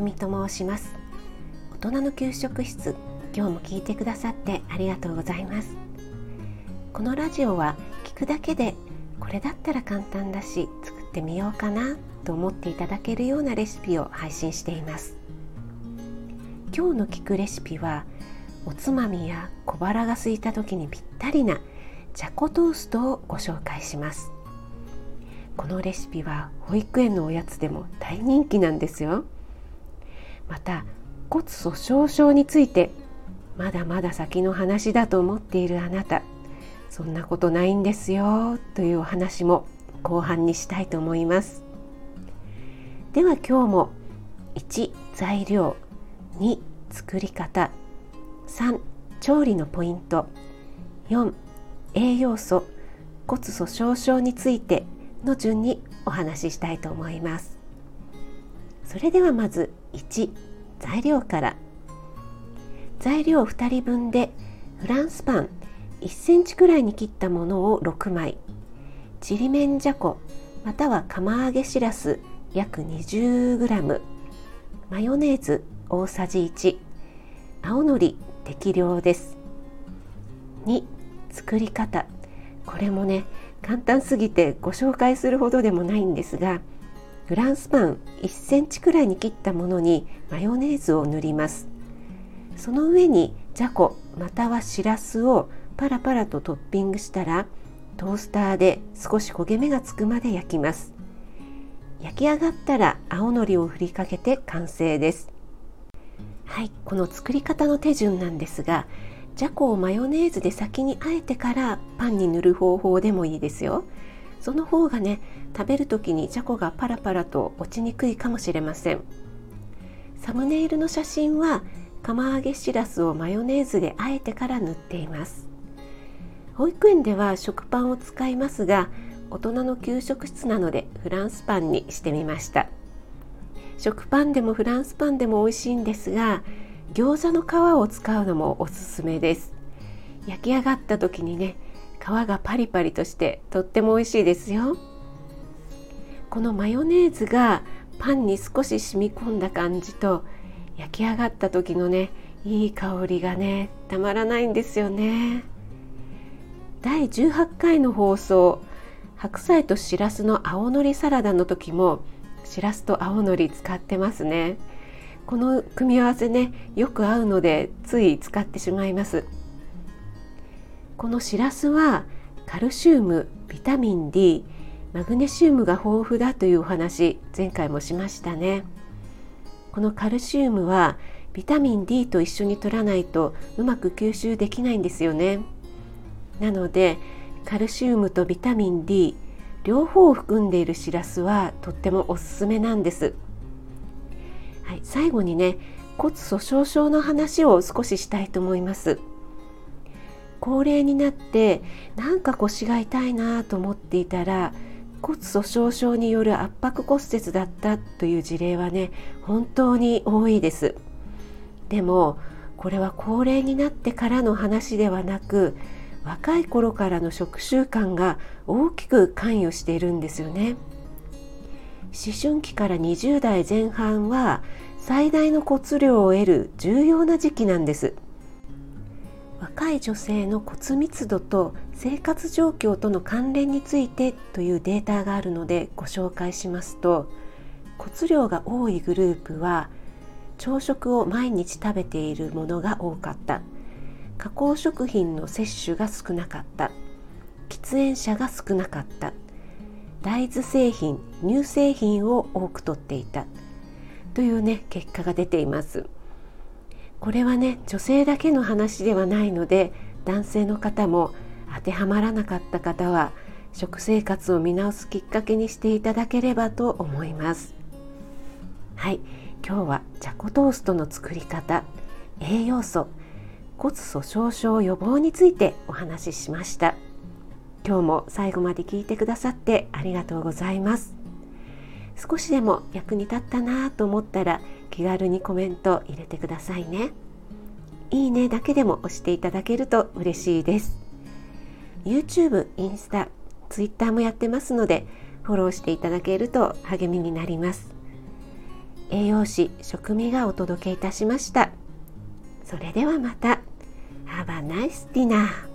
久美と申します。大人の給食室今日も聞いてくださってありがとうございます。このラジオは聞くだけでこれだったら簡単だし作ってみようかなと思っていただけるようなレシピを配信しています。今日の聞くレシピはおつまみや小腹が空いた時にぴったりなじゃこトーストをご紹介します。このレシピは保育園のおやつでも大人気なんですよ。また骨粗鬆症についてまだまだ先の話だと思っているあなた。そんなことないんですよというお話も後半にしたいと思います。では今日も1材料2作り方3調理のポイント4栄養素骨粗鬆症についての順にお話ししたいと思います。それではまず1材料から。材料2人分でフランスパン1センチくらいに切ったものを6枚。ちりめんじゃこまたは釜揚げしらす約 20g マヨネーズ大さじ1青のり適量です。2作り方。これもね簡単すぎてご紹介するほどでもないんですがフランスパン1センチくらいに切ったものにマヨネーズを塗ります。その上にじゃこまたはしらすをパラパラとトッピングしたらトースターで少し焦げ目がつくまで焼きます。焼き上がったら青のりを振りかけて完成です。はいこの作り方の手順なんですがじゃこをマヨネーズで先にあえてからパンに塗る方法でもいいですよ。その方がね食べる時にじゃこがパラパラと落ちにくいかもしれません。サムネイルの写真は釜揚げしらすをマヨネーズであえてから塗っています。保育園では食パンを使いますが大人の給食室なのでフランスパンにしてみました。食パンでもフランスパンでも美味しいんですが餃子の皮を使うのもおすすめです。焼き上がった時にね皮がパリパリとしてとっても美味しいですよ。このマヨネーズがパンに少し染み込んだ感じと焼き上がった時のねいい香りがねたまらないんですよね。第18回の放送白菜としらすの青のりサラダの時もしらすと青のり使ってますね。この組み合わせねよく合うのでつい使ってしまいます。このしらすはカルシウムビタミン D マグネシウムが豊富だというお話前回もしましたね。このカルシウムはビタミン D と一緒に取らないとうまく吸収できないんですよね。なのでカルシウムとビタミン D 両方を含んでいるしらすはとってもおすすめなんです、はい、最後にね骨粗鬆症の話を少ししたいと思います。高齢になってなんか腰が痛いなと思っていたら骨粗しょう症による圧迫骨折だったという事例はね本当に多いです。でもこれは高齢になってからの話ではなく若い頃からの食習慣が大きく関与しているんですよね。思春期から20代前半は最大の骨量を得る重要な時期なんです。若い女性の骨密度と生活状況との関連についてというデータがあるのでご紹介しますと骨量が多いグループは朝食を毎日食べているものが多かった。加工食品の摂取が少なかった。喫煙者が少なかった。大豆製品乳製品を多くとっていた。というね結果が出ています。これはね女性だけの話ではないので男性の方も当てはまらなかった方は食生活を見直すきっかけにしていただければと思います。はい。今日はじゃこトーストの作り方栄養素骨粗鬆症予防についてお話ししました。今日も最後まで聞いてくださってありがとうございます。少しでも役に立ったなと思ったら気軽にコメント入れてくださいね。いいねだけでも押していただけると嬉しいです。YouTube、インスタ、Twitter もやってますのでフォローしていただけると励みになります。栄養士食味がお届けいたしました。それではまた。Have a nice dinner